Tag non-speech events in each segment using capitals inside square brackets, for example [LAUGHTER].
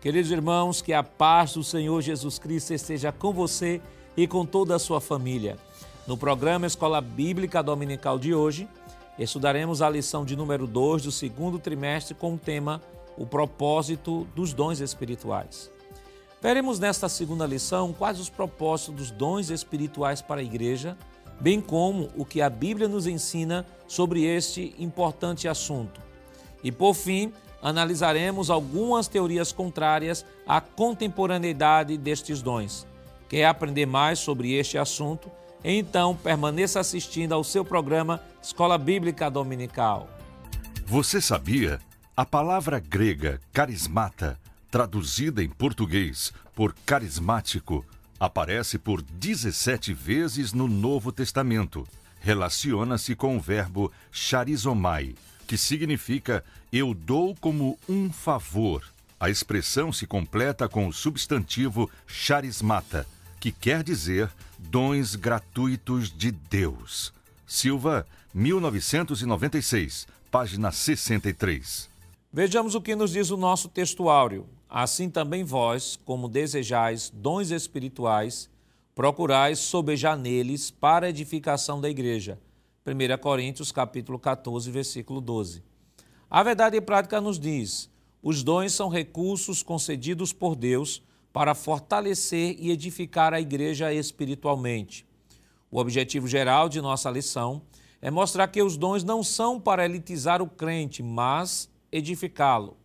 Queridos irmãos, que a paz do Senhor Jesus Cristo esteja com você e com toda a sua família. No programa Escola Bíblica Dominical de hoje, estudaremos a lição de número 2 do segundo trimestre com o tema O propósito dos dons espirituais. Veremos nesta segunda lição quais os propósitos dos dons espirituais para a igreja, bem como o que a Bíblia nos ensina sobre este importante assunto. E por fim, analisaremos algumas teorias contrárias à contemporaneidade destes dons. Quer aprender mais sobre este assunto? Então permaneça assistindo ao seu programa Escola Bíblica Dominical. Você sabia? A palavra grega carismata, traduzida em português por carismático, aparece por 17 vezes no Novo Testamento. Relaciona-se com o verbo charizomai, que significa eu dou como um favor. A expressão se completa com o substantivo charismata, que quer dizer dons gratuitos de Deus. Silva, 1996, página 63. Vejamos o que nos diz o nosso textuário. Assim também vós, como desejais dons espirituais, procurais sobejar neles para a edificação da igreja. 1 Coríntios capítulo 14, versículo 12. A verdade prática nos diz: os dons são recursos concedidos por Deus para fortalecer e edificar a igreja espiritualmente. O objetivo geral de nossa lição é mostrar que os dons não são para elitizar o crente, mas edificá-lo.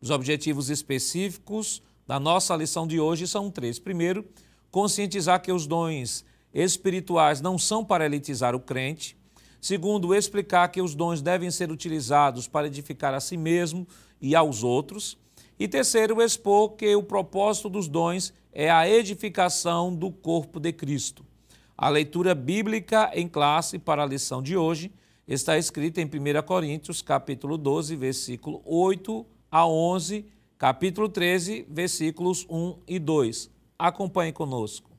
Os objetivos específicos da nossa lição de hoje são três. Primeiro, conscientizar que os dons espirituais não são para elitizar o crente. Segundo, explicar que os dons devem ser utilizados para edificar a si mesmo e aos outros. E terceiro, expor que o propósito dos dons é a edificação do corpo de Cristo. A leitura bíblica em classe para a lição de hoje está escrita em 1 Coríntios, capítulo 12, versículo 8 a 11, capítulo 13, versículos 1 e 2. Acompanhe conosco.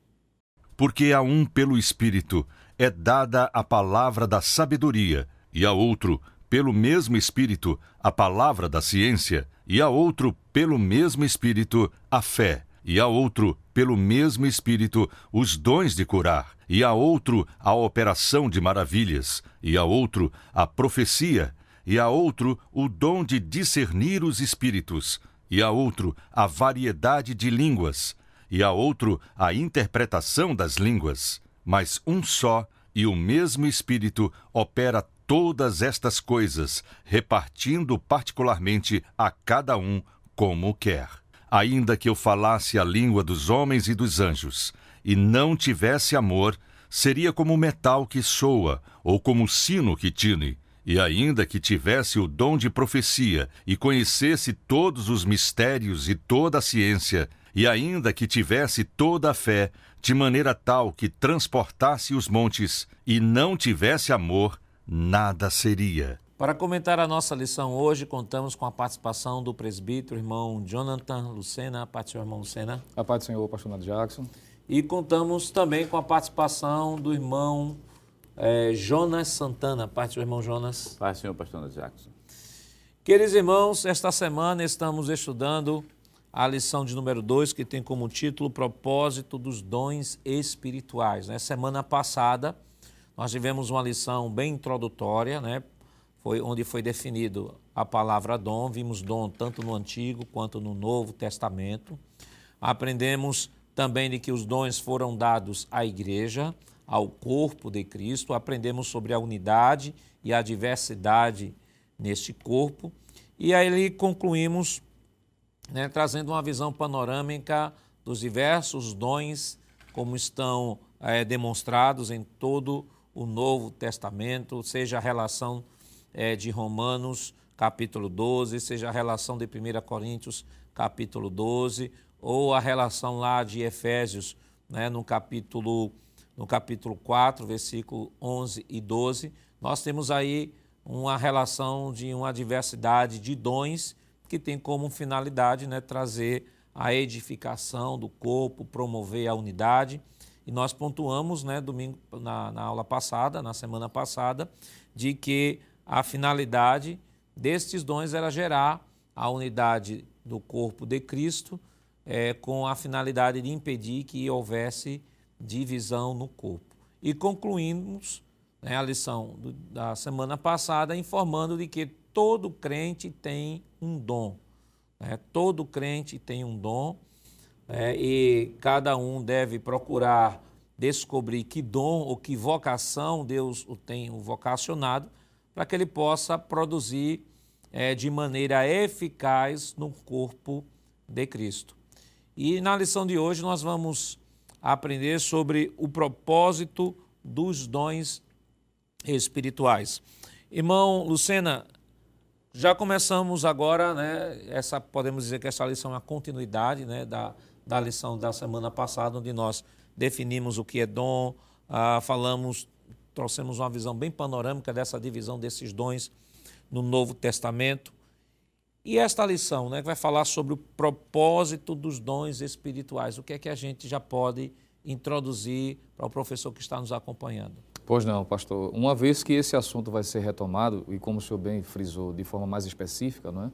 Porque a um pelo Espírito é dada a palavra da sabedoria, e a outro, pelo mesmo Espírito, a palavra da ciência, e a outro, pelo mesmo Espírito, a fé, e a outro, pelo mesmo Espírito, os dons de curar, e a outro, a operação de maravilhas, e a outro, a profecia, e a outro, o dom de discernir os espíritos, e a outro, a variedade de línguas, e a outro, a interpretação das línguas. Mas um só e o mesmo Espírito opera todas estas coisas, repartindo particularmente a cada um como quer. Ainda que eu falasse a língua dos homens e dos anjos, e não tivesse amor, seria como metal que soa, ou como sino que tine. E ainda que tivesse o dom de profecia, e conhecesse todos os mistérios e toda a ciência, e ainda que tivesse toda a fé, de maneira tal que transportasse os montes, e não tivesse amor, nada seria. Para comentar a nossa lição hoje, contamos com a participação do presbítero irmão Jonathan Lucena. A paz do irmão Lucena. A paz do senhor, pastor Nato Jackson. E contamos também com a participação do irmão é, Jonas Santana. A paz do irmão Jonas. A paz do senhor, pastor Nato Jackson. Queridos irmãos, esta semana estamos estudando a lição de número 2, que tem como título Propósito dos Dons Espirituais. Né? Semana passada, nós tivemos uma lição bem introdutória, né? foi onde foi definido a palavra dom. Vimos dom tanto no Antigo quanto no Novo Testamento. Aprendemos também de que os dons foram dados à igreja, ao corpo de Cristo. Aprendemos sobre a unidade e a diversidade neste corpo. E aí concluímos né, trazendo uma visão panorâmica dos diversos dons, como estão é, demonstrados em todo o Novo Testamento, seja a relação é, de Romanos, capítulo 12, seja a relação de 1 Coríntios, capítulo 12, ou a relação lá de Efésios, né, no, capítulo, no capítulo 4, versículo 11 e 12. Nós temos aí uma relação de uma diversidade de dons que tem como finalidade né, trazer a edificação do corpo, promover a unidade e nós pontuamos, né, domingo, na, na aula passada, na semana passada, de que a finalidade destes dons era gerar a unidade do corpo de Cristo, é, com a finalidade de impedir que houvesse divisão no corpo. E concluímos né, a lição do, da semana passada informando de que todo crente tem um dom. Né? Todo crente tem um dom né? e cada um deve procurar descobrir que dom ou que vocação Deus o tem vocacionado para que ele possa produzir é, de maneira eficaz no corpo de Cristo. E na lição de hoje nós vamos aprender sobre o propósito dos dons espirituais. Irmão Lucena, já começamos agora, né? Essa podemos dizer que essa lição é a continuidade, né, da, da lição da semana passada, onde nós definimos o que é dom, ah, falamos, trouxemos uma visão bem panorâmica dessa divisão desses dons no Novo Testamento. E esta lição, né, vai falar sobre o propósito dos dons espirituais, o que é que a gente já pode introduzir para o professor que está nos acompanhando? Pois não, pastor. Uma vez que esse assunto vai ser retomado, e como o senhor bem frisou, de forma mais específica, não é?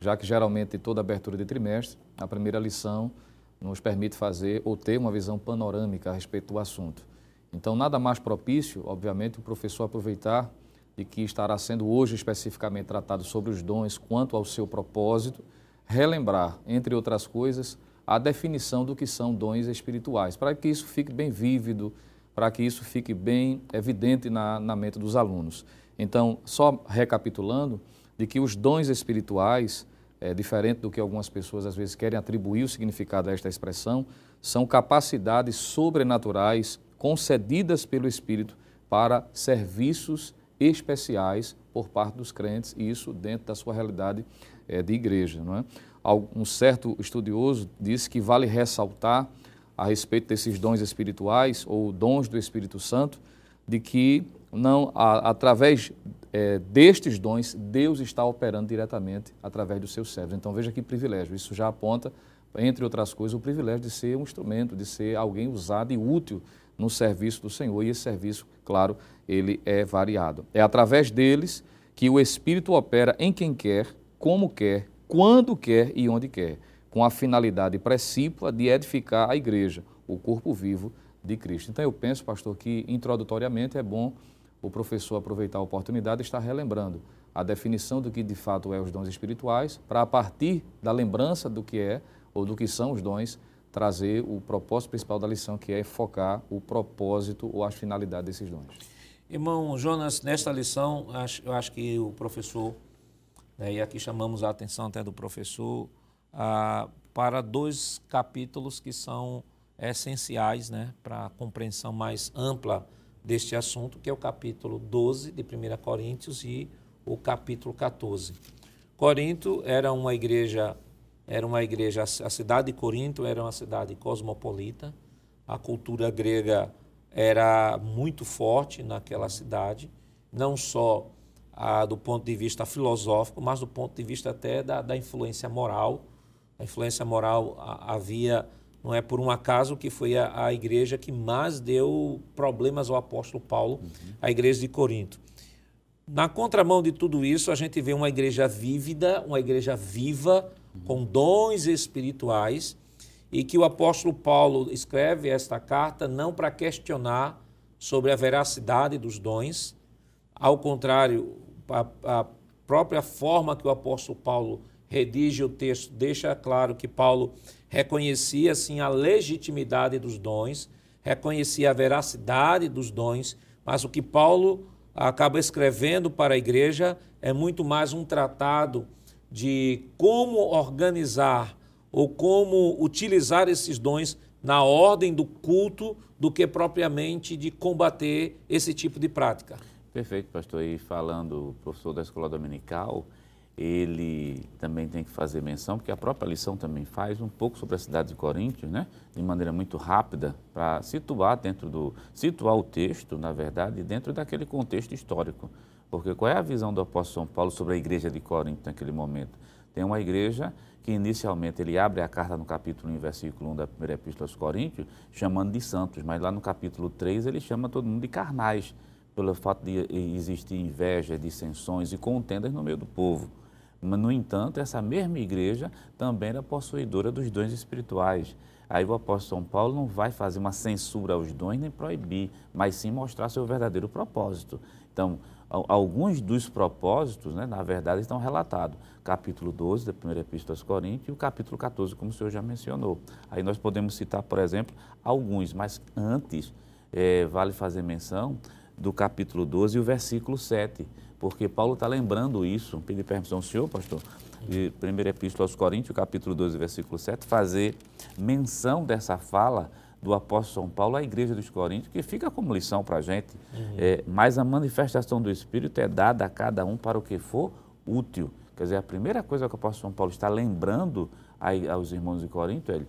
já que geralmente toda abertura de trimestre, a primeira lição nos permite fazer ou ter uma visão panorâmica a respeito do assunto. Então, nada mais propício, obviamente, o professor aproveitar de que estará sendo hoje especificamente tratado sobre os dons quanto ao seu propósito, relembrar, entre outras coisas, a definição do que são dons espirituais, para que isso fique bem vívido, para que isso fique bem evidente na, na mente dos alunos. Então, só recapitulando, de que os dons espirituais, é, diferente do que algumas pessoas às vezes querem atribuir o significado a esta expressão, são capacidades sobrenaturais concedidas pelo Espírito para serviços especiais por parte dos crentes, e isso dentro da sua realidade é, de igreja. Não é? Um certo estudioso disse que vale ressaltar a respeito desses dons espirituais ou dons do Espírito Santo, de que não a, através é, destes dons Deus está operando diretamente através dos seus servos. Então veja que privilégio. Isso já aponta, entre outras coisas, o privilégio de ser um instrumento, de ser alguém usado e útil no serviço do Senhor. E esse serviço, claro, ele é variado. É através deles que o Espírito opera em quem quer, como quer, quando quer e onde quer, com a finalidade precípua de edificar a igreja, o corpo vivo de Cristo. Então eu penso, pastor, que introdutoriamente é bom o professor aproveitar a oportunidade e estar relembrando a definição do que de fato é os dons espirituais, para a partir da lembrança do que é ou do que são os dons, trazer o propósito principal da lição, que é focar o propósito ou a finalidade desses dons. Irmão Jonas, nesta lição, eu acho que o professor, né, e aqui chamamos a atenção até do professor, ah, para dois capítulos que são essenciais né, para a compreensão mais ampla deste assunto, que é o capítulo 12 de 1 Coríntios e o capítulo 14. Corinto era uma igreja, era uma igreja, a cidade de Corinto era uma cidade cosmopolita, a cultura grega era muito forte naquela cidade, não só ah, do ponto de vista filosófico, mas do ponto de vista até da, da influência moral. A influência moral havia não é por um acaso que foi a, a igreja que mais deu problemas ao apóstolo Paulo, uhum. a igreja de Corinto. Na contramão de tudo isso, a gente vê uma igreja vívida, uma igreja viva, uhum. com dons espirituais, e que o apóstolo Paulo escreve esta carta não para questionar sobre a veracidade dos dons, ao contrário, a, a própria forma que o apóstolo Paulo redige o texto deixa claro que Paulo reconhecia assim a legitimidade dos dons, reconhecia a veracidade dos dons, mas o que Paulo acaba escrevendo para a igreja é muito mais um tratado de como organizar ou como utilizar esses dons na ordem do culto do que propriamente de combater esse tipo de prática. Perfeito, pastor. E falando, professor da escola dominical, ele também tem que fazer menção, porque a própria lição também faz um pouco sobre a cidade de Coríntios, né? de maneira muito rápida, para situar dentro do. situar o texto, na verdade, dentro daquele contexto histórico. Porque qual é a visão do apóstolo São Paulo sobre a igreja de Corinto naquele momento? Tem uma igreja que inicialmente ele abre a carta no capítulo 1, versículo 1 da primeira epístola aos Coríntios, chamando de santos, mas lá no capítulo 3 ele chama todo mundo de carnais, pelo fato de existir inveja, dissensões e contendas no meio do povo. Mas, no entanto, essa mesma igreja também era possuidora dos dons espirituais. Aí o apóstolo São Paulo não vai fazer uma censura aos dons nem proibir, mas sim mostrar seu verdadeiro propósito. Então, alguns dos propósitos, né, na verdade, estão relatados. Capítulo 12 da primeira epístola aos Coríntios e o capítulo 14, como o senhor já mencionou. Aí nós podemos citar, por exemplo, alguns, mas antes é, vale fazer menção do capítulo 12 e o versículo 7, porque Paulo está lembrando isso, pedir permissão ao senhor, pastor, de primeira epístola aos Coríntios, capítulo 12, versículo 7, fazer menção dessa fala do apóstolo São Paulo à igreja dos Coríntios, que fica como lição para a gente. Uhum. É, mas a manifestação do Espírito é dada a cada um para o que for útil. Quer dizer, a primeira coisa que o apóstolo São Paulo está lembrando aos irmãos de Corinto é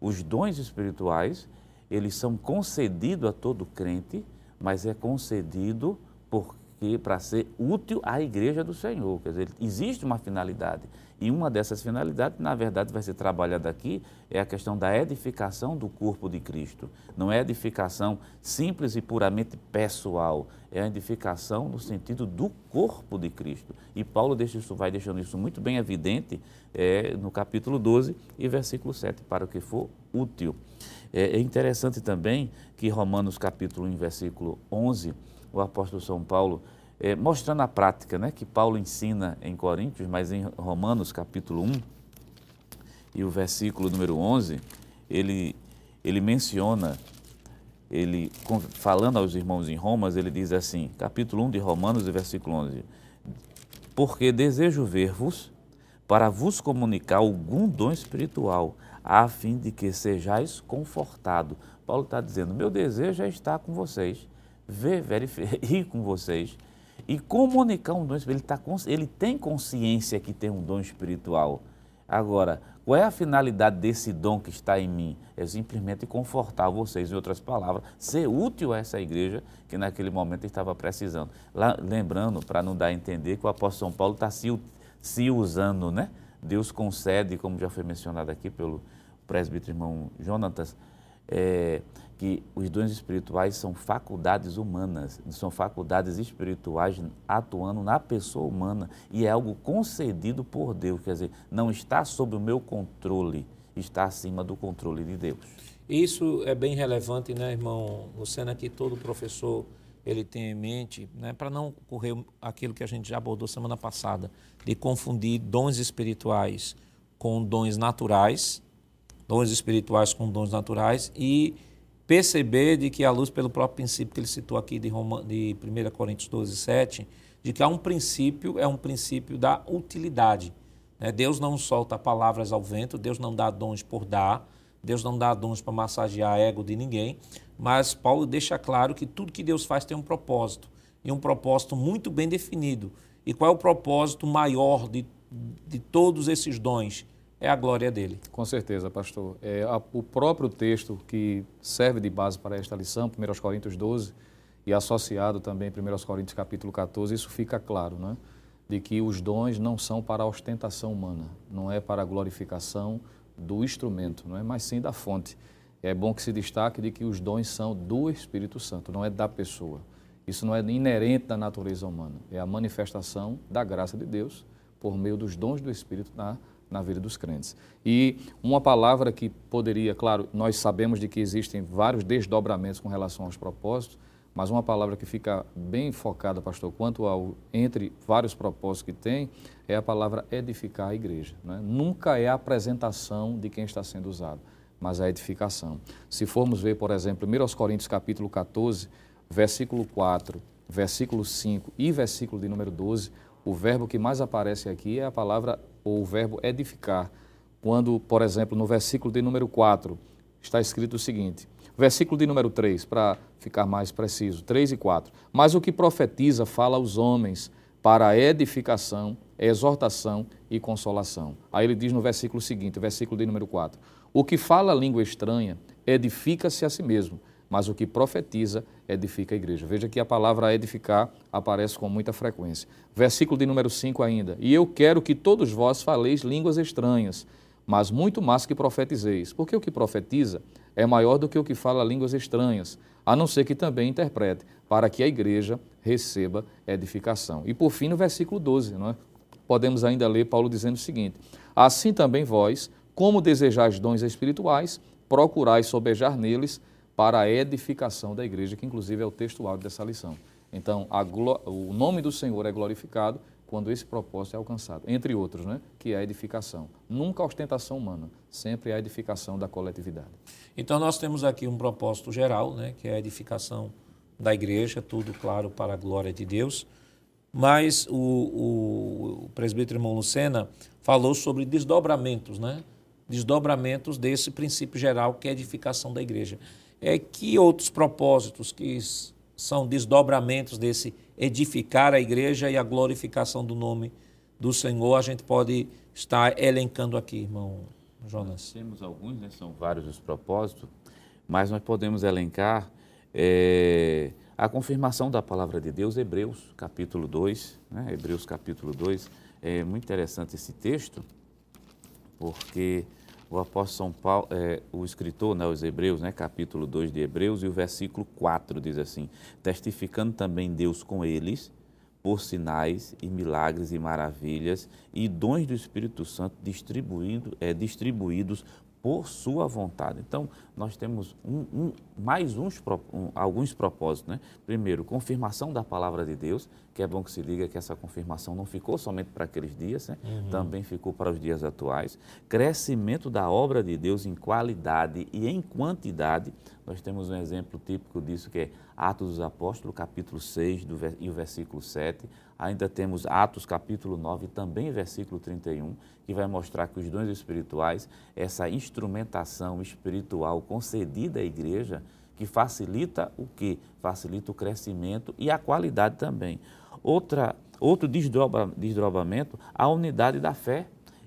os dons espirituais, eles são concedidos a todo crente, mas é concedido porque para ser útil à igreja do Senhor. Quer dizer, existe uma finalidade. E uma dessas finalidades, na verdade, vai ser trabalhada aqui, é a questão da edificação do corpo de Cristo. Não é edificação simples e puramente pessoal, é a edificação no sentido do corpo de Cristo. E Paulo deixa isso, vai deixando isso muito bem evidente é, no capítulo 12 e versículo 7, para o que for útil. É, é interessante também que Romanos capítulo 1, versículo 11, o apóstolo São Paulo é, mostrando a prática né, que Paulo ensina em Coríntios, mas em Romanos capítulo 1 e o versículo número 11, ele, ele menciona, ele falando aos irmãos em Romas, ele diz assim, capítulo 1 de Romanos, versículo 11, porque desejo ver-vos para vos comunicar algum dom espiritual, a fim de que sejais confortado. Paulo está dizendo, meu desejo é estar com vocês, ver, verificar, [LAUGHS] ir com vocês, e comunicar um dom espiritual, ele, tá, ele tem consciência que tem um dom espiritual. Agora, qual é a finalidade desse dom que está em mim? É simplesmente confortar vocês, em outras palavras, ser útil a essa igreja que naquele momento estava precisando. Lá, lembrando, para não dar a entender, que o apóstolo São Paulo está se, se usando, né? Deus concede, como já foi mencionado aqui pelo presbítero irmão Jonatas, é, que os dons espirituais são faculdades humanas, são faculdades espirituais atuando na pessoa humana e é algo concedido por Deus, quer dizer, não está sob o meu controle, está acima do controle de Deus. Isso é bem relevante, né, irmão Luciana, que todo professor ele tem em mente, né, para não ocorrer aquilo que a gente já abordou semana passada, de confundir dons espirituais com dons naturais, dons espirituais com dons naturais e perceber de que, à luz pelo próprio princípio que ele citou aqui de, Roma, de 1 Coríntios 12, 7, de que há um princípio, é um princípio da utilidade. Né? Deus não solta palavras ao vento, Deus não dá dons por dar, Deus não dá dons para massagear ego de ninguém, mas Paulo deixa claro que tudo que Deus faz tem um propósito, e um propósito muito bem definido. E qual é o propósito maior de, de todos esses dons? É a glória dele. Com certeza, pastor. É, a, o próprio texto que serve de base para esta lição, 1 Coríntios 12, e associado também 1 Coríntios capítulo 14, isso fica claro, né? de que os dons não são para a ostentação humana, não é para a glorificação do instrumento, não é, mas sim da fonte. É bom que se destaque de que os dons são do Espírito Santo, não é da pessoa. Isso não é inerente da natureza humana, é a manifestação da graça de Deus por meio dos dons do Espírito na na vida dos crentes. E uma palavra que poderia, claro, nós sabemos de que existem vários desdobramentos com relação aos propósitos, mas uma palavra que fica bem focada, pastor, quanto ao entre vários propósitos que tem, é a palavra edificar a igreja. Né? Nunca é a apresentação de quem está sendo usado, mas a edificação. Se formos ver, por exemplo, 1 Coríntios capítulo 14, versículo 4, versículo 5 e versículo de número 12, o verbo que mais aparece aqui é a palavra ou o verbo edificar. Quando, por exemplo, no versículo de número 4, está escrito o seguinte: versículo de número 3, para ficar mais preciso, 3 e 4. Mas o que profetiza fala aos homens para edificação, exortação e consolação. Aí ele diz no versículo seguinte, versículo de número 4: O que fala língua estranha edifica-se a si mesmo mas o que profetiza edifica a igreja. Veja que a palavra edificar aparece com muita frequência. Versículo de número 5 ainda. E eu quero que todos vós faleis línguas estranhas, mas muito mais que profetizeis. Porque o que profetiza é maior do que o que fala línguas estranhas, a não ser que também interprete, para que a igreja receba edificação. E por fim, no versículo 12, não é? podemos ainda ler Paulo dizendo o seguinte: Assim também vós, como desejais dons espirituais, procurais sobejar neles para a edificação da igreja, que inclusive é o texto áudio dessa lição. Então, o nome do Senhor é glorificado quando esse propósito é alcançado, entre outros, né, que é a edificação. Nunca a ostentação humana, sempre a edificação da coletividade. Então, nós temos aqui um propósito geral, né, que é a edificação da igreja, tudo claro para a glória de Deus. Mas o, o, o presbítero irmão Lucena falou sobre desdobramentos, né? Desdobramentos desse princípio geral que é a edificação da igreja. É que outros propósitos que são desdobramentos desse edificar a igreja e a glorificação do nome do Senhor, a gente pode estar elencando aqui, irmão Jonas. Nós temos alguns, né? são vários os propósitos, mas nós podemos elencar é, a confirmação da palavra de Deus, Hebreus capítulo 2, né? Hebreus capítulo 2, é muito interessante esse texto, porque o apóstolo São Paulo, é, o escritor, né, os Hebreus, né, capítulo 2 de Hebreus, e o versículo 4 diz assim: Testificando também Deus com eles, por sinais e milagres e maravilhas e dons do Espírito Santo distribuído, é, distribuídos por sua vontade. Então, nós temos um, um, mais uns, um, alguns propósitos. Né? Primeiro, confirmação da palavra de Deus, que é bom que se diga que essa confirmação não ficou somente para aqueles dias, né? uhum. também ficou para os dias atuais. Crescimento da obra de Deus em qualidade e em quantidade. Nós temos um exemplo típico disso que é Atos dos Apóstolos, capítulo 6 do, e o versículo 7. Ainda temos Atos capítulo 9, também versículo 31, que vai mostrar que os dons espirituais, essa instrumentação espiritual concedida à igreja, que facilita o que? Facilita o crescimento e a qualidade também. Outra, outro desdobra, desdobramento, a unidade da fé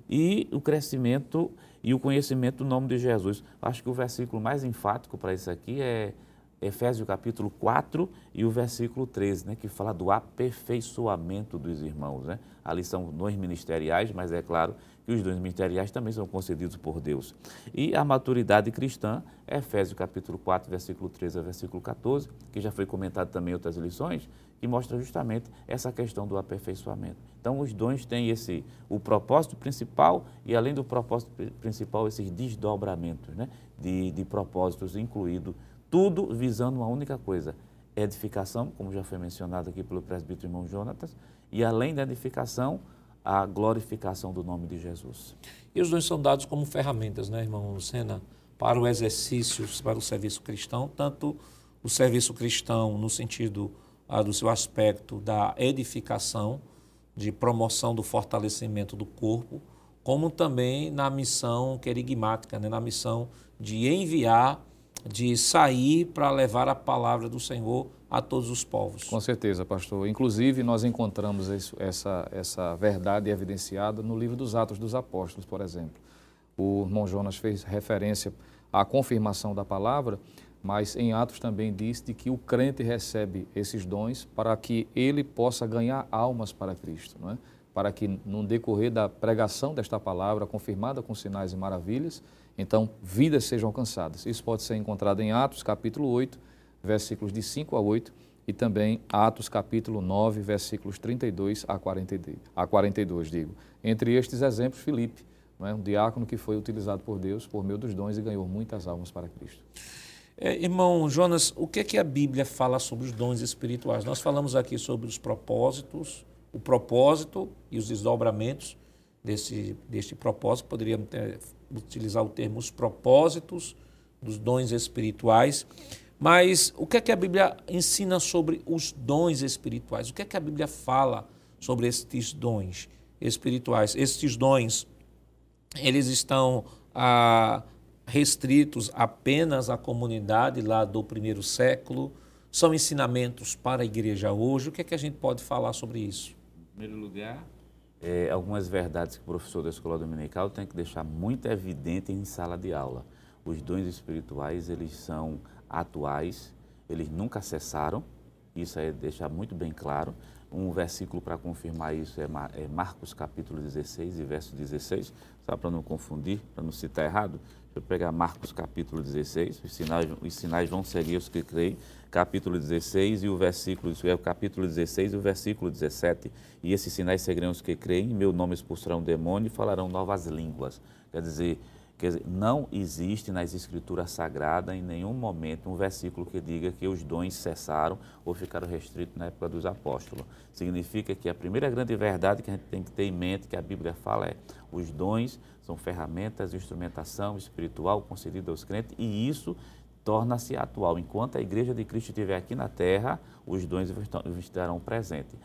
e o crescimento e o conhecimento do nome de Jesus. Acho que o versículo mais enfático para isso aqui é Efésios capítulo 4 e o versículo 13, né, que fala do aperfeiçoamento dos irmãos. Né? Ali são dons ministeriais, mas é claro que os dons ministeriais também são concedidos por Deus. E a maturidade cristã, Efésios capítulo 4, versículo 13 a versículo 14, que já foi comentado também em outras lições, que mostra justamente essa questão do aperfeiçoamento. Então, os dons têm esse, o propósito principal e, além do propósito principal, esses desdobramentos né, de, de propósitos incluídos tudo visando uma única coisa, edificação, como já foi mencionado aqui pelo presbítero irmão Jonatas, e além da edificação, a glorificação do nome de Jesus. E os dois são dados como ferramentas, né, irmão Lucena, para o exercício, para o serviço cristão, tanto o serviço cristão no sentido ah, do seu aspecto da edificação, de promoção do fortalecimento do corpo, como também na missão querigmática, né, na missão de enviar de sair para levar a palavra do Senhor a todos os povos. Com certeza, pastor. Inclusive, nós encontramos isso, essa, essa verdade evidenciada no livro dos Atos dos Apóstolos, por exemplo. O irmão Jonas fez referência à confirmação da palavra, mas em Atos também diz de que o crente recebe esses dons para que ele possa ganhar almas para Cristo, não é? para que no decorrer da pregação desta palavra, confirmada com sinais e maravilhas, então, vidas sejam alcançadas. Isso pode ser encontrado em Atos, capítulo 8, versículos de 5 a 8, e também Atos, capítulo 9, versículos 32 a 42, a 42 digo. Entre estes exemplos, Filipe, é? um diácono que foi utilizado por Deus por meio dos dons e ganhou muitas almas para Cristo. É, irmão Jonas, o que é que a Bíblia fala sobre os dons espirituais? Nós falamos aqui sobre os propósitos, o propósito e os desdobramentos desse, deste propósito. Poderíamos ter utilizar o termo os propósitos dos dons espirituais. Mas o que é que a Bíblia ensina sobre os dons espirituais? O que é que a Bíblia fala sobre estes dons espirituais? Estes dons, eles estão ah, restritos apenas à comunidade lá do primeiro século? São ensinamentos para a igreja hoje? O que é que a gente pode falar sobre isso? Em primeiro lugar, é, algumas verdades que o professor da escola dominical tem que deixar muito evidente em sala de aula. Os dons espirituais, eles são atuais, eles nunca cessaram, isso é deixar muito bem claro. Um versículo para confirmar isso é, é Marcos capítulo 16 e verso 16, só para não confundir, para não citar errado. eu pegar Marcos capítulo 16, os sinais, os sinais vão seguir os que creem, capítulo 16 e o versículo, isso é o capítulo 16 e o versículo 17. E esses sinais seguirão os que creem, meu nome expulsarão demônio e falarão novas línguas. Quer dizer, quer dizer, não existe nas escrituras sagradas em nenhum momento um versículo que diga que os dons cessaram ou ficaram restritos na época dos apóstolos. Significa que a primeira grande verdade que a gente tem que ter em mente, que a Bíblia fala, é os dons são ferramentas de instrumentação espiritual concedida aos crentes e isso torna-se atual. Enquanto a Igreja de Cristo estiver aqui na Terra, os dons estarão presentes.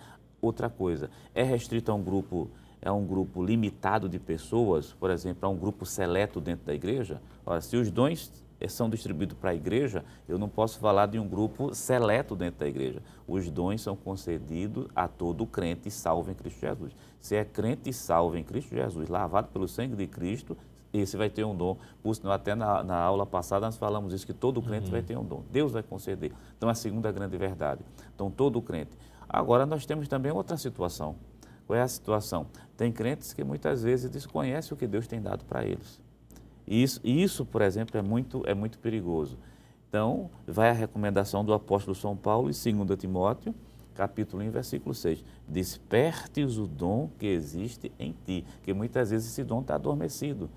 Outra coisa, é restrito a um grupo, é um grupo limitado de pessoas, por exemplo, a um grupo seleto dentro da igreja? Ora, se os dons são distribuídos para a igreja, eu não posso falar de um grupo seleto dentro da igreja. Os dons são concedidos a todo crente salvo em Cristo Jesus. Se é crente salvo em Cristo Jesus, lavado pelo sangue de Cristo, esse vai ter um dom. Até na, na aula passada nós falamos isso, que todo crente uhum. vai ter um dom. Deus vai conceder. Então, é a segunda grande verdade. Então, todo crente. Agora, nós temos também outra situação. Qual é a situação? Tem crentes que muitas vezes desconhecem o que Deus tem dado para eles. E isso, isso, por exemplo, é muito, é muito perigoso. Então, vai a recomendação do apóstolo São Paulo em 2 Timóteo, capítulo 1, versículo 6. Despertes o dom que existe em ti, que muitas vezes esse dom está adormecido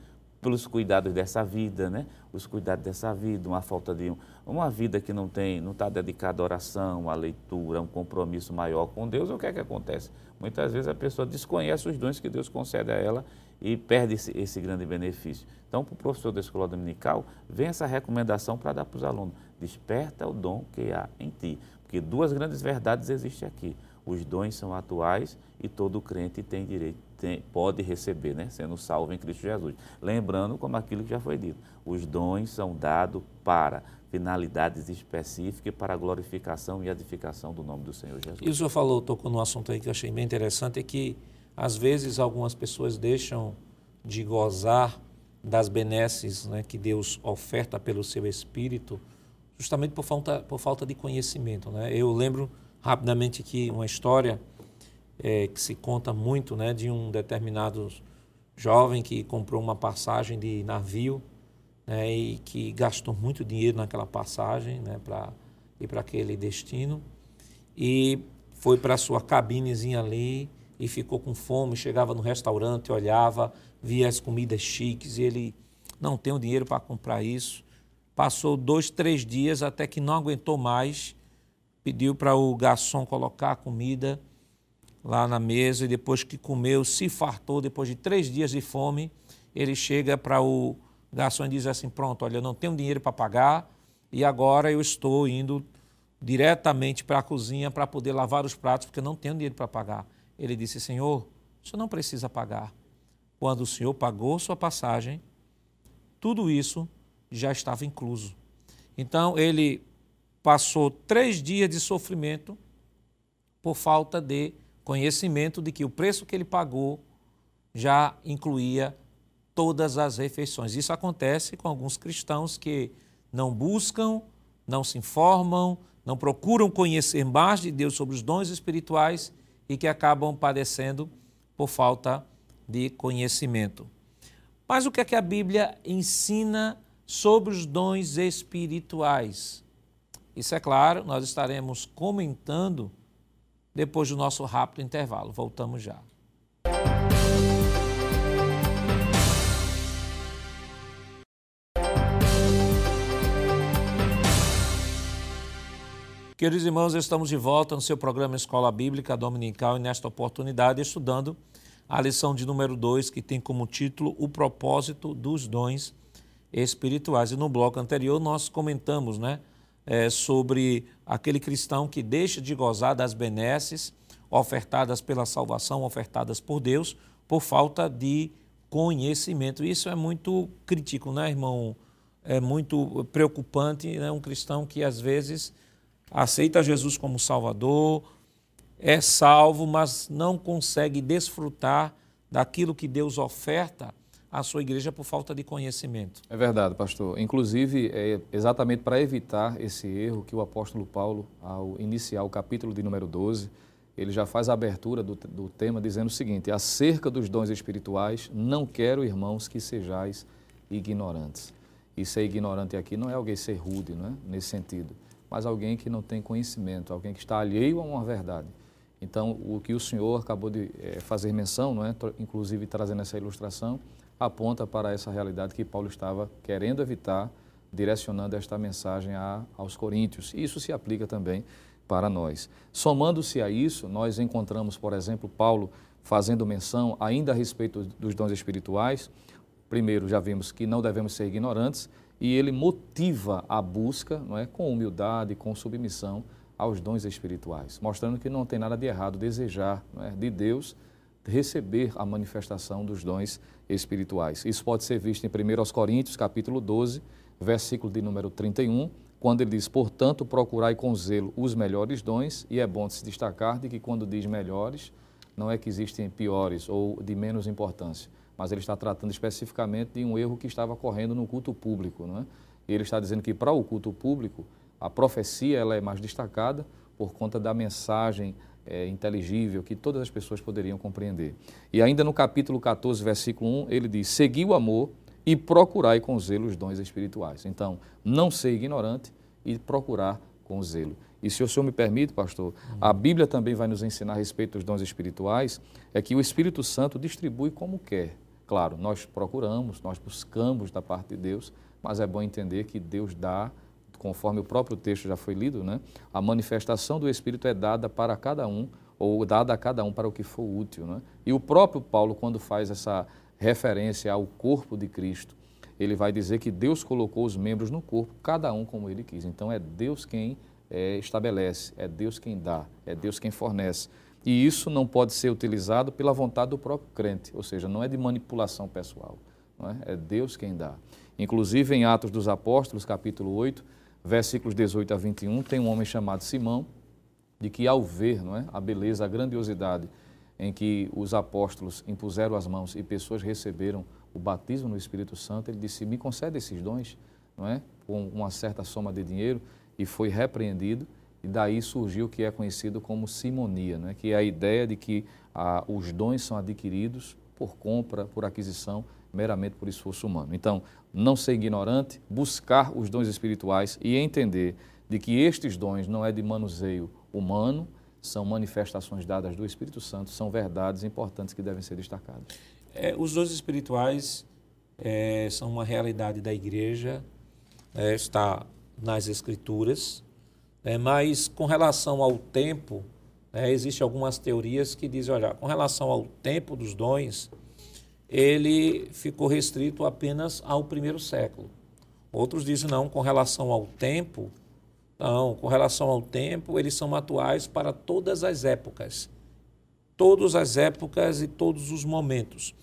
pelos cuidados dessa vida, né? Os cuidados dessa vida, uma falta de uma vida que não tem, não está dedicada à oração, à leitura, a um compromisso maior com Deus. O que é que acontece? Muitas vezes a pessoa desconhece os dons que Deus concede a ela e perde esse, esse grande benefício. Então, para o professor da escola dominical, vem essa recomendação para dar para os alunos: desperta o dom que há em ti, porque duas grandes verdades existem aqui. Os dons são atuais e todo crente tem direito tem, pode receber, né, sendo salvo em Cristo Jesus. Lembrando, como aquilo que já foi dito, os dons são dados para finalidades específicas e para a glorificação e edificação do nome do Senhor Jesus. E o senhor falou, tocou num assunto aí que eu achei bem interessante, é que às vezes algumas pessoas deixam de gozar das benesses né, que Deus oferta pelo seu Espírito, justamente por falta, por falta de conhecimento. Né? Eu lembro rapidamente aqui uma história é, que se conta muito né, de um determinado jovem que comprou uma passagem de navio né, e que gastou muito dinheiro naquela passagem né, para ir para aquele destino e foi para sua cabinezinha ali e ficou com fome, chegava no restaurante, olhava, via as comidas chiques e ele não tem o dinheiro para comprar isso. Passou dois, três dias até que não aguentou mais, pediu para o garçom colocar a comida lá na mesa e depois que comeu, se fartou, depois de três dias de fome, ele chega para o garçom e diz assim: Pronto, olha, eu não tenho dinheiro para pagar e agora eu estou indo diretamente para a cozinha para poder lavar os pratos porque eu não tenho dinheiro para pagar. Ele disse: Senhor, o senhor não precisa pagar. Quando o senhor pagou sua passagem, tudo isso já estava incluso. Então ele passou três dias de sofrimento por falta de conhecimento de que o preço que ele pagou já incluía todas as refeições. Isso acontece com alguns cristãos que não buscam, não se informam, não procuram conhecer mais de Deus sobre os dons espirituais e que acabam padecendo por falta de conhecimento. Mas o que é que a Bíblia ensina sobre os dons espirituais? Isso é claro, nós estaremos comentando depois do nosso rápido intervalo. Voltamos já. Queridos irmãos, estamos de volta no seu programa Escola Bíblica Dominical e nesta oportunidade estudando a lição de número 2, que tem como título O propósito dos dons espirituais. E no bloco anterior nós comentamos, né, é, sobre aquele cristão que deixa de gozar das benesses ofertadas pela salvação, ofertadas por Deus, por falta de conhecimento. Isso é muito crítico, né, irmão? É muito preocupante, né? Um cristão que às vezes aceita Jesus como Salvador, é salvo, mas não consegue desfrutar daquilo que Deus oferta à sua igreja por falta de conhecimento. É verdade, pastor. Inclusive, é exatamente para evitar esse erro que o apóstolo Paulo, ao iniciar o capítulo de número 12, ele já faz a abertura do, do tema dizendo o seguinte: acerca dos dons espirituais, não quero, irmãos, que sejais ignorantes. E ser ignorante aqui não é alguém ser rude, não é? nesse sentido, mas alguém que não tem conhecimento, alguém que está alheio a uma verdade. Então, o que o senhor acabou de é, fazer menção, não é? inclusive trazendo essa ilustração, aponta para essa realidade que Paulo estava querendo evitar, direcionando esta mensagem a, aos coríntios. Isso se aplica também para nós. Somando-se a isso, nós encontramos, por exemplo, Paulo fazendo menção ainda a respeito dos dons espirituais. Primeiro, já vimos que não devemos ser ignorantes e ele motiva a busca, não é, com humildade, com submissão aos dons espirituais, mostrando que não tem nada de errado desejar é, de Deus receber a manifestação dos dons espirituais. Isso pode ser visto em 1 Coríntios, capítulo 12, versículo de número 31, quando ele diz, portanto, procurai com zelo os melhores dons, e é bom se destacar de que quando diz melhores, não é que existem piores ou de menos importância, mas ele está tratando especificamente de um erro que estava ocorrendo no culto público. Não é? E ele está dizendo que para o culto público, a profecia ela é mais destacada por conta da mensagem é, inteligível que todas as pessoas poderiam compreender. E ainda no capítulo 14, versículo 1, ele diz: Segui o amor e procurai com zelo os dons espirituais. Então, não ser ignorante e procurar com zelo. E se o senhor me permite, pastor, a Bíblia também vai nos ensinar a respeito dos dons espirituais, é que o Espírito Santo distribui como quer. Claro, nós procuramos, nós buscamos da parte de Deus, mas é bom entender que Deus dá, conforme o próprio texto já foi lido, né? A manifestação do Espírito é dada para cada um, ou dada a cada um para o que for útil, né? E o próprio Paulo, quando faz essa referência ao corpo de Cristo, ele vai dizer que Deus colocou os membros no corpo, cada um como ele quis. Então é Deus quem é, estabelece, é Deus quem dá, é Deus quem fornece. E isso não pode ser utilizado pela vontade do próprio crente, ou seja, não é de manipulação pessoal, é? é Deus quem dá. Inclusive em Atos dos Apóstolos, capítulo 8, versículos 18 a 21, tem um homem chamado Simão, de que ao ver não é, a beleza, a grandiosidade em que os apóstolos impuseram as mãos e pessoas receberam o batismo no Espírito Santo, ele disse: Me concede esses dons, não é? com uma certa soma de dinheiro, e foi repreendido. E daí surgiu o que é conhecido como simonia, é? que é a ideia de que ah, os dons são adquiridos por compra, por aquisição, meramente por esforço humano. Então, não ser ignorante, buscar os dons espirituais e entender de que estes dons não é de manuseio humano, são manifestações dadas do Espírito Santo, são verdades importantes que devem ser destacadas. É, os dons espirituais é, são uma realidade da igreja, é, está nas escrituras, é, mas com relação ao tempo, é, existem algumas teorias que dizem, olha, com relação ao tempo dos dons, ele ficou restrito apenas ao primeiro século. Outros dizem não, com relação ao tempo, não, com relação ao tempo, eles são atuais para todas as épocas. Todas as épocas e todos os momentos.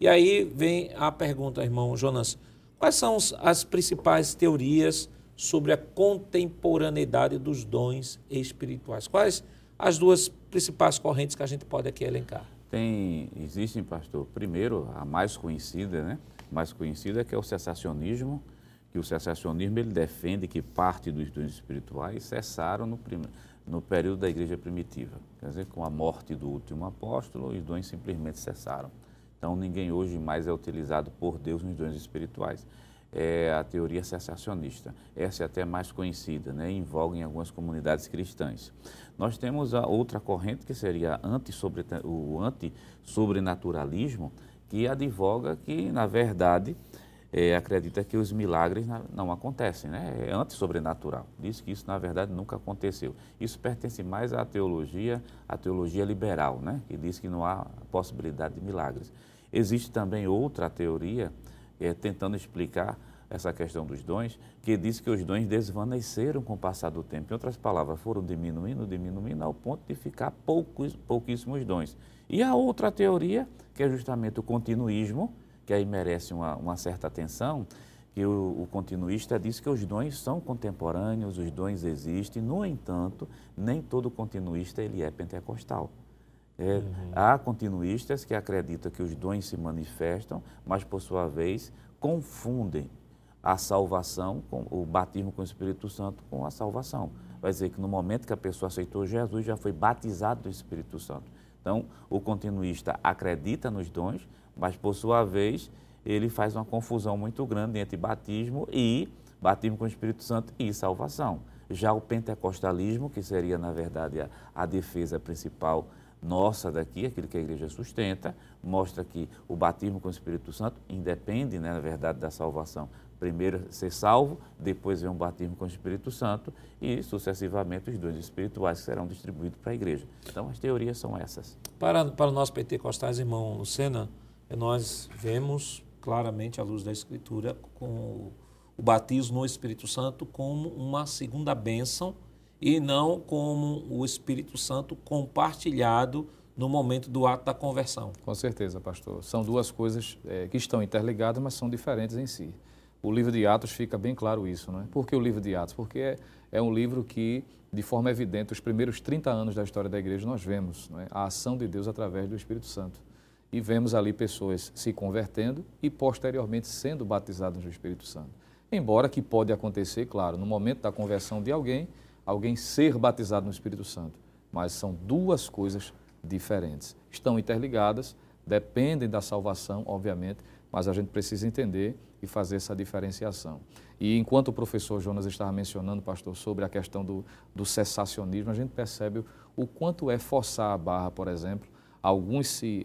E aí vem a pergunta, irmão Jonas: quais são as principais teorias sobre a contemporaneidade dos dons espirituais? Quais as duas principais correntes que a gente pode aqui elencar? Tem, existem, pastor, primeiro, a mais conhecida, né? Mais conhecida que é o cessacionismo, que o cessacionismo ele defende que parte dos dons espirituais cessaram no, prim, no período da igreja primitiva. Quer dizer, com a morte do último apóstolo, os dons simplesmente cessaram. Então, ninguém hoje mais é utilizado por Deus nos dons espirituais. É a teoria cessacionista. Essa é até mais conhecida, né? em voga em algumas comunidades cristãs. Nós temos a outra corrente, que seria anti o anti-sobrenaturalismo, que advoga que, na verdade, é, acredita que os milagres não acontecem, né? é antissobrenatural. Diz que isso, na verdade, nunca aconteceu. Isso pertence mais à teologia, à teologia liberal, né? que diz que não há possibilidade de milagres. Existe também outra teoria, é, tentando explicar essa questão dos dons, que diz que os dons desvaneceram com o passar do tempo. Em outras palavras, foram diminuindo, diminuindo, ao ponto de ficar poucos, pouquíssimos dons. E a outra teoria, que é justamente o continuismo, que aí merece uma, uma certa atenção, que o, o, continuista diz que os dons são contemporâneos, os dons existem, no entanto, nem todo continuista ele é pentecostal. É, uhum. Há continuistas que acreditam que os dons se manifestam, mas por sua vez confundem a salvação, o batismo com o Espírito Santo com a salvação. Vai dizer que no momento que a pessoa aceitou Jesus, já foi batizado do Espírito Santo. Então, o continuista acredita nos dons, mas por sua vez ele faz uma confusão muito grande entre batismo e batismo com o Espírito Santo e salvação. Já o pentecostalismo, que seria, na verdade, a, a defesa principal nossa daqui, aquilo que a igreja sustenta, mostra que o batismo com o Espírito Santo independe, né, na verdade, da salvação. Primeiro ser salvo, depois vem um batismo com o Espírito Santo e, sucessivamente, os dons espirituais serão distribuídos para a igreja. Então, as teorias são essas. Para, para nós pentecostais, irmão Lucena, nós vemos claramente, à luz da Escritura, com o batismo no Espírito Santo como uma segunda bênção e não como o Espírito Santo compartilhado no momento do ato da conversão. Com certeza, pastor. São duas coisas é, que estão interligadas, mas são diferentes em si. O livro de Atos fica bem claro isso, não é? Por que o livro de Atos? Porque é, é um livro que, de forma evidente, os primeiros 30 anos da história da igreja, nós vemos é? a ação de Deus através do Espírito Santo. E vemos ali pessoas se convertendo e, posteriormente, sendo batizadas no Espírito Santo. Embora que pode acontecer, claro, no momento da conversão de alguém, alguém ser batizado no Espírito Santo. Mas são duas coisas diferentes. Estão interligadas, dependem da salvação, obviamente, mas a gente precisa entender e fazer essa diferenciação. E enquanto o professor Jonas estava mencionando, pastor, sobre a questão do, do cessacionismo, a gente percebe o quanto é forçar a barra, por exemplo, alguns se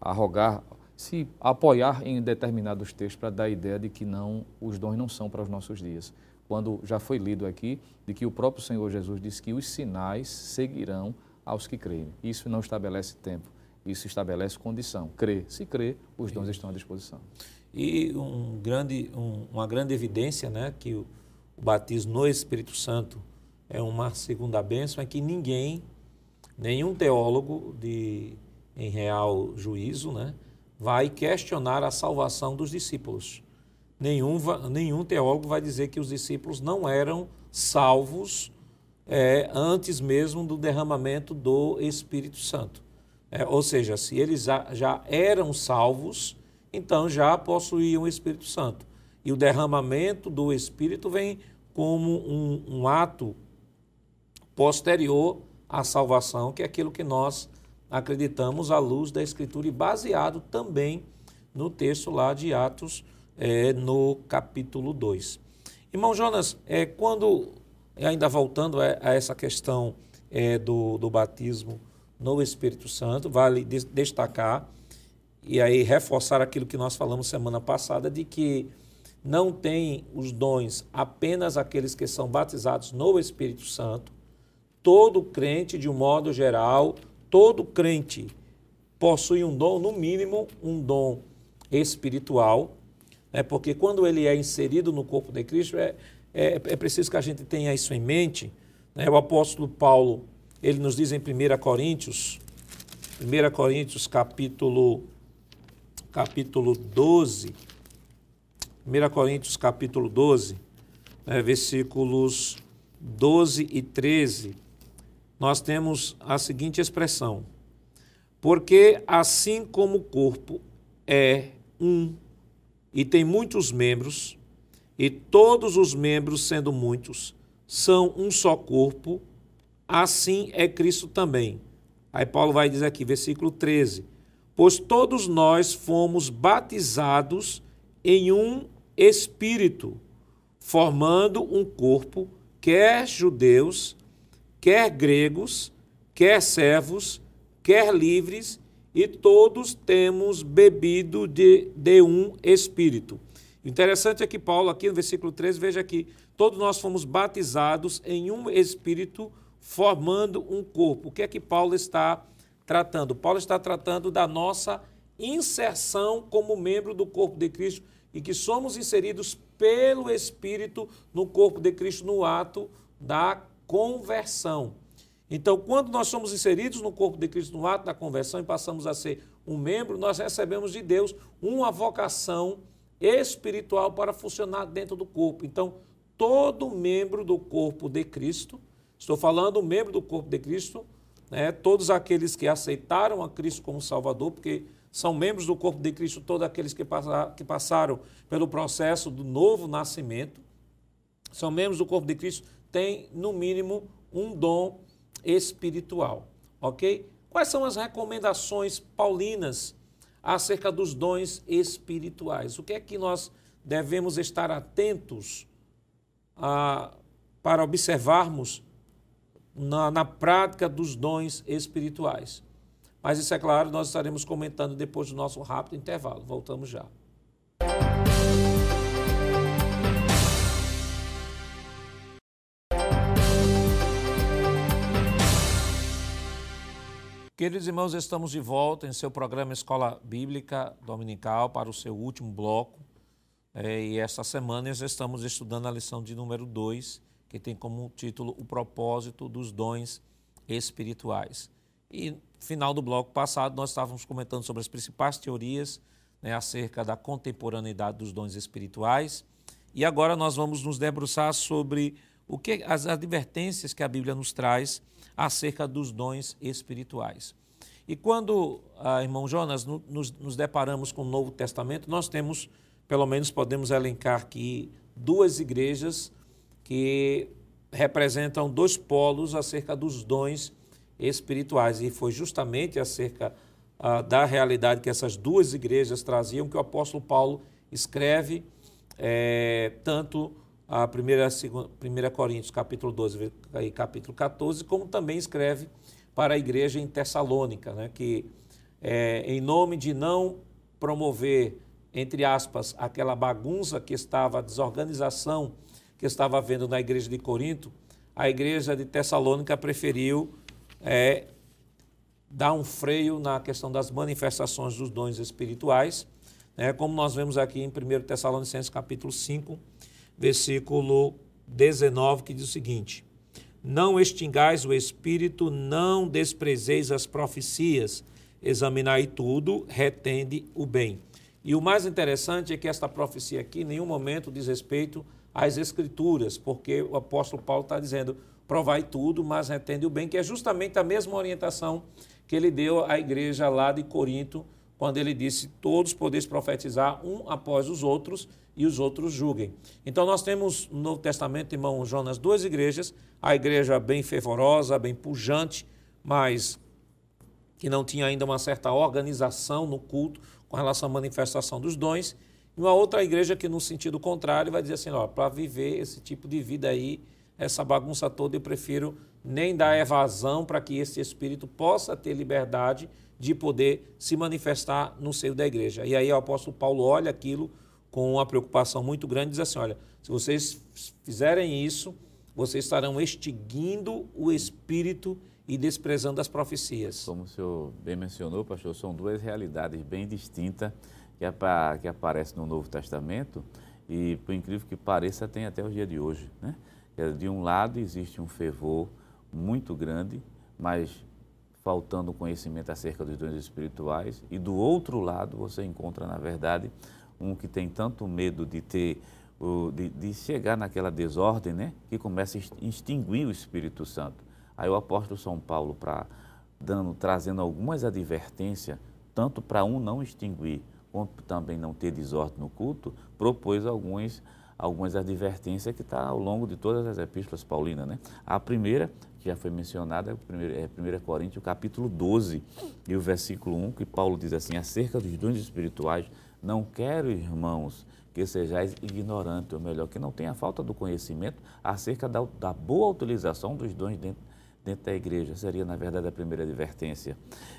arrogar, se apoiar em determinados textos para dar a ideia de que não, os dons não são para os nossos dias quando já foi lido aqui, de que o próprio Senhor Jesus disse que os sinais seguirão aos que creem. Isso não estabelece tempo, isso estabelece condição. Crê. Se crê, os dons estão à disposição. E um grande, um, uma grande evidência né, que o, o batismo no Espírito Santo é uma segunda bênção é que ninguém, nenhum teólogo de, em real juízo, né, vai questionar a salvação dos discípulos nenhum, nenhum teólogo vai dizer que os discípulos não eram salvos é, antes mesmo do derramamento do Espírito Santo. É, ou seja, se eles já, já eram salvos, então já possuíam o Espírito Santo. E o derramamento do Espírito vem como um, um ato posterior à salvação, que é aquilo que nós acreditamos à luz da Escritura e baseado também no texto lá de Atos é, no capítulo 2. Irmão Jonas, é, quando, ainda voltando a, a essa questão é, do, do batismo no Espírito Santo, vale destacar e aí reforçar aquilo que nós falamos semana passada, de que não tem os dons apenas aqueles que são batizados no Espírito Santo. Todo crente, de um modo geral, todo crente possui um dom, no mínimo um dom espiritual, né? porque quando ele é inserido no corpo de Cristo, é, é, é preciso que a gente tenha isso em mente. Né? O apóstolo Paulo, ele nos diz em 1 Coríntios, 1 Coríntios capítulo, capítulo 12, 1 Coríntios capítulo 12, né? versículos 12 e 13, nós temos a seguinte expressão: Porque assim como o corpo é um e tem muitos membros, e todos os membros, sendo muitos, são um só corpo, assim é Cristo também. Aí Paulo vai dizer aqui, versículo 13: Pois todos nós fomos batizados em um espírito, formando um corpo, quer judeus, quer gregos, quer servos, quer livres, e todos temos bebido de, de um espírito. Interessante é que Paulo, aqui no versículo 13, veja que todos nós fomos batizados em um espírito, formando um corpo. O que é que Paulo está tratando? Paulo está tratando da nossa inserção como membro do corpo de Cristo e que somos inseridos pelo Espírito no corpo de Cristo no ato da conversão. Então, quando nós somos inseridos no corpo de Cristo no ato da conversão e passamos a ser um membro, nós recebemos de Deus uma vocação espiritual para funcionar dentro do corpo. Então, todo membro do corpo de Cristo, estou falando membro do corpo de Cristo, né, todos aqueles que aceitaram a Cristo como Salvador, porque são membros do corpo de Cristo todos aqueles que, que passaram pelo processo do novo nascimento, são membros do corpo de Cristo, têm, no mínimo, um dom espiritual, ok? Quais são as recomendações paulinas acerca dos dons espirituais. O que é que nós devemos estar atentos a, para observarmos na, na prática dos dons espirituais? Mas isso é claro, nós estaremos comentando depois do nosso rápido intervalo. Voltamos já. Queridos irmãos, estamos de volta em seu programa Escola Bíblica Dominical para o seu último bloco. É, e esta semana nós estamos estudando a lição de número 2, que tem como título O propósito dos dons espirituais. E final do bloco passado nós estávamos comentando sobre as principais teorias né, acerca da contemporaneidade dos dons espirituais. E agora nós vamos nos debruçar sobre o que as advertências que a Bíblia nos traz acerca dos dons espirituais. E quando, ah, irmão Jonas, no, nos, nos deparamos com o Novo Testamento, nós temos, pelo menos podemos elencar aqui, duas igrejas que representam dois polos acerca dos dons espirituais. E foi justamente acerca ah, da realidade que essas duas igrejas traziam que o apóstolo Paulo escreve é, tanto a 1 Coríntios capítulo 12 e capítulo 14, como também escreve para a igreja em Tessalônica, né, que é, em nome de não promover, entre aspas, aquela bagunça que estava, a desorganização que estava havendo na igreja de Corinto, a igreja de Tessalônica preferiu é, dar um freio na questão das manifestações dos dons espirituais, né, como nós vemos aqui em 1 Tessalonicenses capítulo 5, versículo 19, que diz o seguinte: Não extingais o espírito, não desprezeis as profecias, examinai tudo, retende o bem. E o mais interessante é que esta profecia aqui em nenhum momento diz respeito às escrituras, porque o apóstolo Paulo está dizendo, provai tudo, mas retende o bem, que é justamente a mesma orientação que ele deu à igreja lá de Corinto, quando ele disse, todos podeis profetizar um após os outros, e os outros julguem. Então nós temos no Novo Testamento, irmão Jonas, duas igrejas, a igreja bem fervorosa, bem pujante, mas que não tinha ainda uma certa organização no culto com relação à manifestação dos dons, uma outra igreja que no sentido contrário vai dizer assim, ó, para viver esse tipo de vida aí, essa bagunça toda, eu prefiro nem dar evasão para que esse espírito possa ter liberdade de poder se manifestar no seio da igreja. E aí o apóstolo Paulo olha aquilo com uma preocupação muito grande, diz assim: olha, se vocês fizerem isso, vocês estarão extinguindo o espírito e desprezando as profecias. Como o senhor bem mencionou, pastor, são duas realidades bem distintas que, que aparecem no Novo Testamento e, por incrível que pareça, tem até o dia de hoje. Né? De um lado existe um fervor muito grande, mas faltando conhecimento acerca dos dons espirituais, e do outro lado você encontra, na verdade, um que tem tanto medo de ter de, de, chegar naquela desordem, né, que começa a extinguir o Espírito Santo. Aí o apóstolo São Paulo, para dando, trazendo algumas advertências, tanto para um não extinguir, quanto também não ter desordem no culto, propôs alguns, algumas advertências que está ao longo de todas as epístolas paulinas. Né? A primeira, que já foi mencionada, é 1 Coríntios, capítulo 12, e o versículo 1, que Paulo diz assim, acerca dos dons espirituais, não quero, irmãos, que sejais ignorantes, ou melhor, que não tenha falta do conhecimento acerca da, da boa utilização dos dons dentro, dentro, da igreja. Seria, na verdade, a primeira advertência.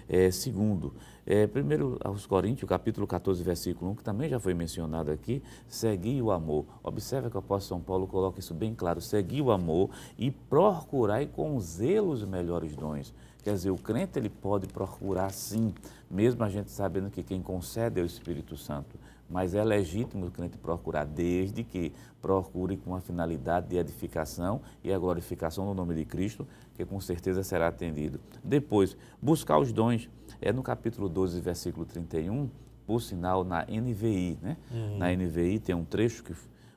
É, segundo, é, primeiro aos Coríntios, capítulo 14, versículo 1, que também já foi mencionado aqui, segui o amor. Observe que o apóstolo São Paulo coloca isso bem claro, segui o amor e procurai com zelo os melhores dons. Quer dizer, o crente ele pode procurar sim, mesmo a gente sabendo que quem concede é o Espírito Santo. Mas é legítimo o crente procurar, desde que procure com a finalidade de edificação e a glorificação no nome de Cristo, que com certeza será atendido. Depois, buscar os dons. É no capítulo 12, versículo 31, por sinal, na NVI. Né? Uhum. Na NVI tem um trecho, que,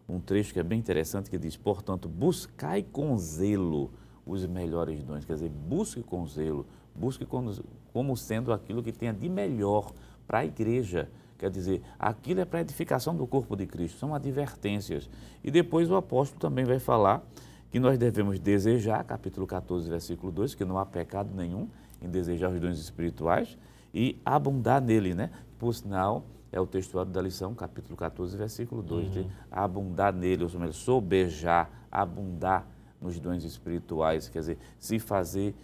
um trecho que é bem interessante, que diz, portanto, buscai com zelo os melhores dons. Quer dizer, busque com zelo, busque como, como sendo aquilo que tenha de melhor para a igreja. Quer dizer, aquilo é para a edificação do corpo de Cristo, são advertências. E depois o apóstolo também vai falar que nós devemos desejar, capítulo 14, versículo 2, que não há pecado nenhum em desejar os dons espirituais. e abundar nele, né? Por sinal, é o textuário da lição, capítulo 14, versículo 2, uhum. de abundar nele, ou seja, sobejar, abundar nos dons espirituais, quer dizer, se fazer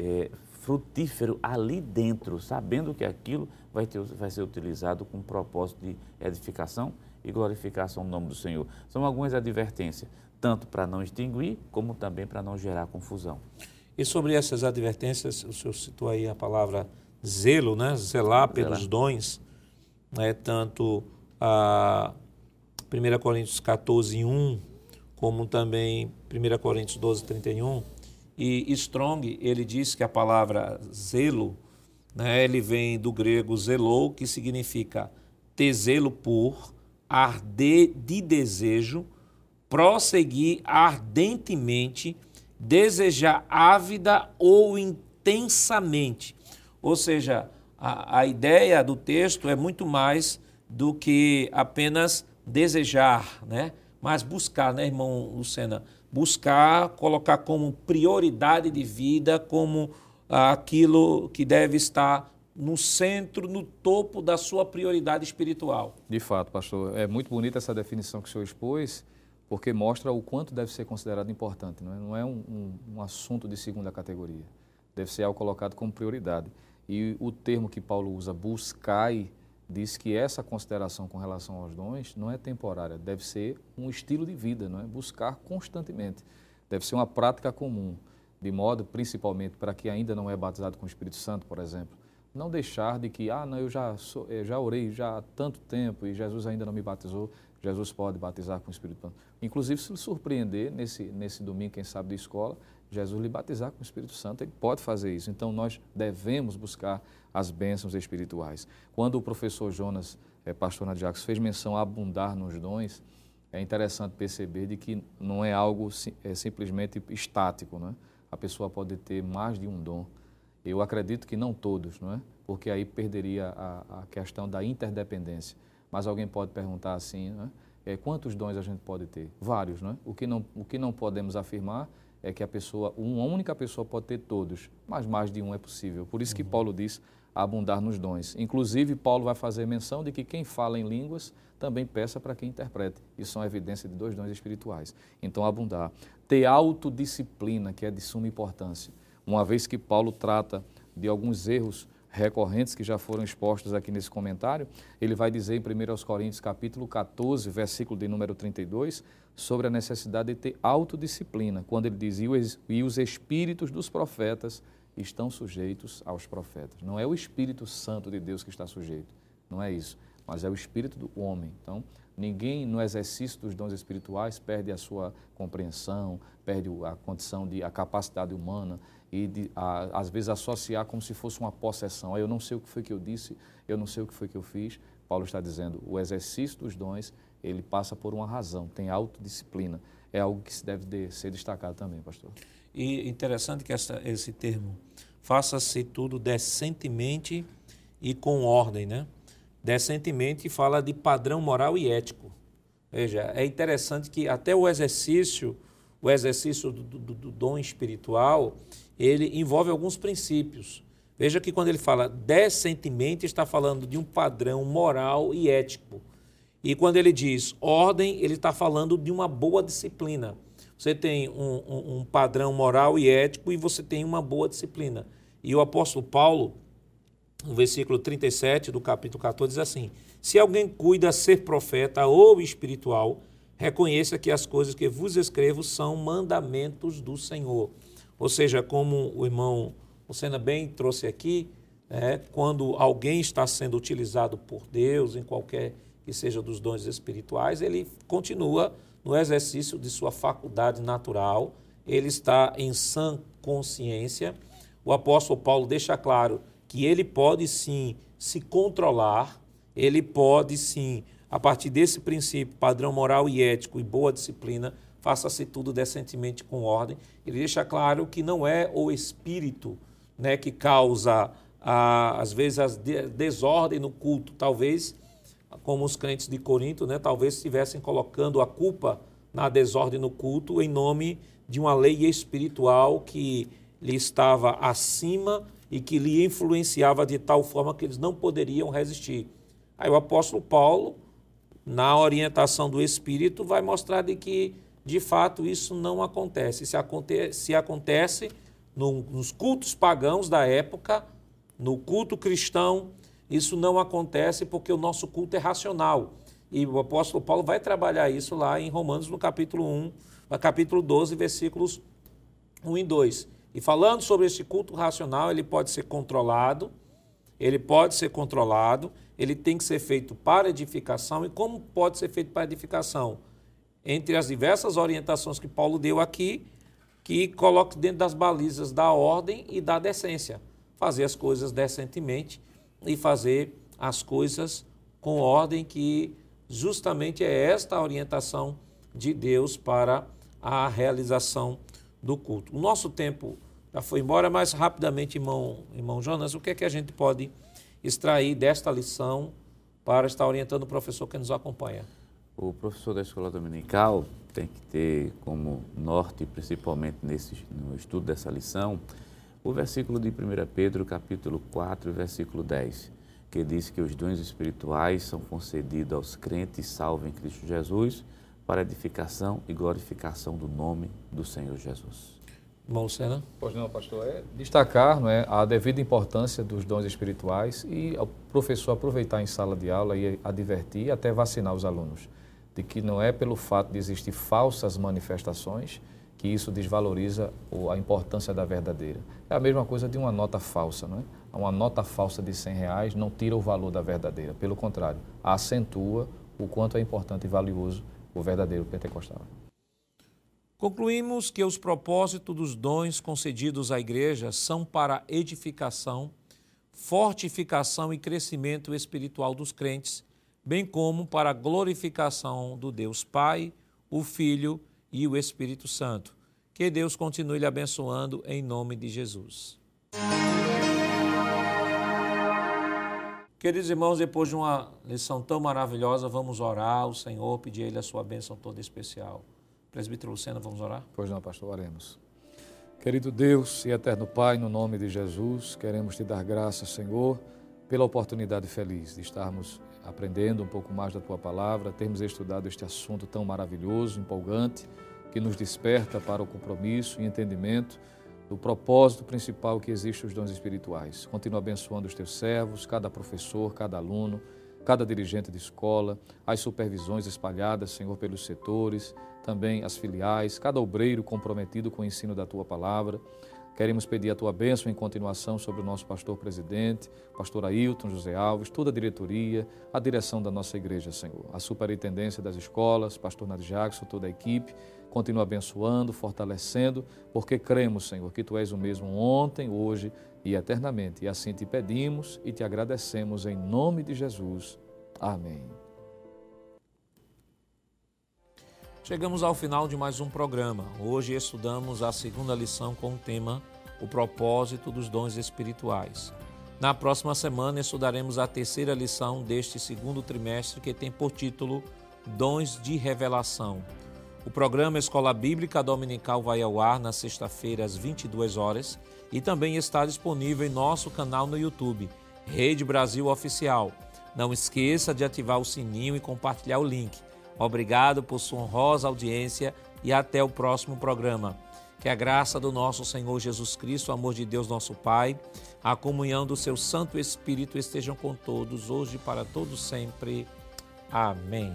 é, frutífero ali dentro, sabendo que aquilo vai, ter, vai ser utilizado com propósito de edificação e glorificação no nome do Senhor. São algumas advertências, tanto para não extinguir, como também para não gerar confusão. E sobre essas advertências, o senhor citou aí a palavra zelo, né? zelar pelos zelar. dons, né? tanto a 1 Coríntios 14, 1, como também 1 Coríntios 12, 31. E Strong, ele diz que a palavra zelo, né, ele vem do grego zelou, que significa ter zelo por, arder de desejo, prosseguir ardentemente, desejar ávida ou intensamente. Ou seja, a, a ideia do texto é muito mais do que apenas desejar, né? mas buscar, né, irmão Lucena? Buscar, colocar como prioridade de vida, como aquilo que deve estar no centro, no topo da sua prioridade espiritual. De fato, pastor, é muito bonita essa definição que o senhor expôs, porque mostra o quanto deve ser considerado importante. Não é, não é um, um, um assunto de segunda categoria, deve ser algo colocado como prioridade. E o termo que Paulo usa, buscai, diz que essa consideração com relação aos dons não é temporária, deve ser um estilo de vida, não é? buscar constantemente. Deve ser uma prática comum, de modo, principalmente, para quem ainda não é batizado com o Espírito Santo, por exemplo, não deixar de que, ah, não, eu já, sou, já orei já há tanto tempo e Jesus ainda não me batizou, Jesus pode batizar com o Espírito Santo. Inclusive, se surpreender nesse, nesse domingo, quem sabe, de escola, Jesus lhe batizar com o Espírito Santo, ele pode fazer isso. Então, nós devemos buscar as bênçãos espirituais. Quando o professor Jonas, é, pastor Nadiacos, fez menção a abundar nos dons, é interessante perceber de que não é algo é, simplesmente estático, né? A pessoa pode ter mais de um dom. Eu acredito que não todos, não é? Porque aí perderia a, a questão da interdependência. Mas alguém pode perguntar assim, não é? é? quantos dons a gente pode ter? Vários, não é? O que não, o que não podemos afirmar é que a pessoa, uma única pessoa pode ter todos, mas mais de um é possível. Por isso que uhum. Paulo diz abundar nos dons. Inclusive, Paulo vai fazer menção de que quem fala em línguas também peça para quem interprete. Isso são evidência de dois dons espirituais. Então, abundar. Ter autodisciplina, que é de suma importância uma vez que Paulo trata de alguns erros recorrentes que já foram expostos aqui nesse comentário, ele vai dizer em 1 Coríntios capítulo 14, versículo de número 32, sobre a necessidade de ter autodisciplina, quando ele diz, e os espíritos dos profetas estão sujeitos aos profetas. Não é o Espírito Santo de Deus que está sujeito, não é isso, mas é o Espírito do homem. Então, ninguém no exercício dos dons espirituais perde a sua compreensão, perde a condição de, a capacidade humana, e de, a, às vezes associar como se fosse uma possessão. Eu não sei o que foi que eu disse, eu não sei o que foi que eu fiz. Paulo está dizendo, o exercício dos dons, ele passa por uma razão, tem autodisciplina. É algo que se deve de, ser destacado também, pastor. E interessante que essa, esse termo, faça-se tudo decentemente e com ordem, né? Decentemente fala de padrão moral e ético. Veja, é interessante que até o exercício, o exercício do, do, do dom espiritual, ele envolve alguns princípios. Veja que quando ele fala decentemente, está falando de um padrão moral e ético. E quando ele diz ordem, ele está falando de uma boa disciplina. Você tem um, um, um, padrão moral e ético e você tem uma boa disciplina. E o apóstolo Paulo, no versículo 37 do capítulo 14, diz assim: Se alguém cuida ser profeta ou espiritual, reconheça que as coisas que vos escrevo são mandamentos do Senhor. Ou seja, como o irmão Lucena bem trouxe aqui, é, quando alguém está sendo utilizado por Deus em qualquer que seja dos dons espirituais, ele continua no exercício de sua faculdade natural, ele está em sã consciência. O apóstolo Paulo deixa claro que ele pode sim se controlar, ele pode sim, a partir desse princípio, padrão moral e ético e boa disciplina, faça-se tudo decentemente com ordem. Ele deixa claro que não é o espírito né, que causa, a, às vezes, a desordem no culto. Talvez, como os crentes de Corinto, né, talvez estivessem colocando a culpa na desordem no culto em nome de uma lei espiritual que lhe estava acima e que lhe influenciava de tal forma que eles não poderiam resistir. Aí o apóstolo Paulo, na orientação do Espírito, vai mostrar de que, de fato, isso não acontece. Se, aconte se acontece no, nos cultos pagãos da época, no culto cristão, isso não acontece porque o nosso culto é racional. E o apóstolo Paulo vai trabalhar isso lá em Romanos, no capítulo 1, no capítulo 12, versículos 1 e 2. E falando sobre esse culto racional, ele pode ser controlado, ele pode ser controlado, ele tem que ser feito para edificação. E como pode ser feito para edificação? Entre as diversas orientações que Paulo deu aqui, que coloque dentro das balizas da ordem e da decência. Fazer as coisas decentemente e fazer as coisas com ordem, que justamente é esta a orientação de Deus para a realização do culto. O nosso tempo já foi embora, mas rapidamente, irmão, irmão Jonas, o que é que a gente pode extrair desta lição para estar orientando o professor que nos acompanha? O professor da escola dominical tem que ter como norte, principalmente nesse, no estudo dessa lição, o versículo de 1 Pedro, capítulo 4, versículo 10, que diz que os dons espirituais são concedidos aos crentes salvos em Cristo Jesus para edificação e glorificação do nome do Senhor Jesus. Irmão Sena? Pois não, pastor. É destacar não é, a devida importância dos dons espirituais e o professor aproveitar em sala de aula e advertir e até vacinar os alunos de que não é pelo fato de existir falsas manifestações que isso desvaloriza a importância da verdadeira. É a mesma coisa de uma nota falsa, não é? Uma nota falsa de 100 reais não tira o valor da verdadeira, pelo contrário, acentua o quanto é importante e valioso o verdadeiro pentecostal. Concluímos que os propósitos dos dons concedidos à igreja são para edificação, fortificação e crescimento espiritual dos crentes, bem como para a glorificação do Deus Pai, o Filho e o Espírito Santo. Que Deus continue lhe abençoando em nome de Jesus. Queridos irmãos, depois de uma lição tão maravilhosa, vamos orar ao Senhor, pedir a Ele a sua bênção toda especial. Presbítero Lucena, vamos orar? Pois não, pastor, oremos. Querido Deus e eterno Pai, no nome de Jesus, queremos te dar graças, Senhor, pela oportunidade feliz de estarmos aprendendo um pouco mais da tua palavra, termos estudado este assunto tão maravilhoso, empolgante, que nos desperta para o compromisso e entendimento do propósito principal que existe os dons espirituais. Continua abençoando os teus servos, cada professor, cada aluno, cada dirigente de escola, as supervisões espalhadas, Senhor, pelos setores, também as filiais, cada obreiro comprometido com o ensino da tua palavra. Queremos pedir a tua bênção em continuação sobre o nosso pastor presidente, pastor Ailton José Alves, toda a diretoria, a direção da nossa igreja, Senhor. A superintendência das escolas, pastor Nadir Jackson, toda a equipe. Continua abençoando, fortalecendo, porque cremos, Senhor, que tu és o mesmo ontem, hoje e eternamente. E assim te pedimos e te agradecemos em nome de Jesus. Amém. Chegamos ao final de mais um programa. Hoje estudamos a segunda lição com o tema O propósito dos dons espirituais. Na próxima semana estudaremos a terceira lição deste segundo trimestre que tem por título Dons de Revelação. O programa Escola Bíblica Dominical vai ao ar na sexta-feira às 22 horas e também está disponível em nosso canal no YouTube, Rede Brasil Oficial. Não esqueça de ativar o sininho e compartilhar o link. Obrigado por sua honrosa audiência e até o próximo programa. Que a graça do nosso Senhor Jesus Cristo, o amor de Deus nosso Pai, a comunhão do seu Santo Espírito estejam com todos, hoje e para todos sempre. Amém.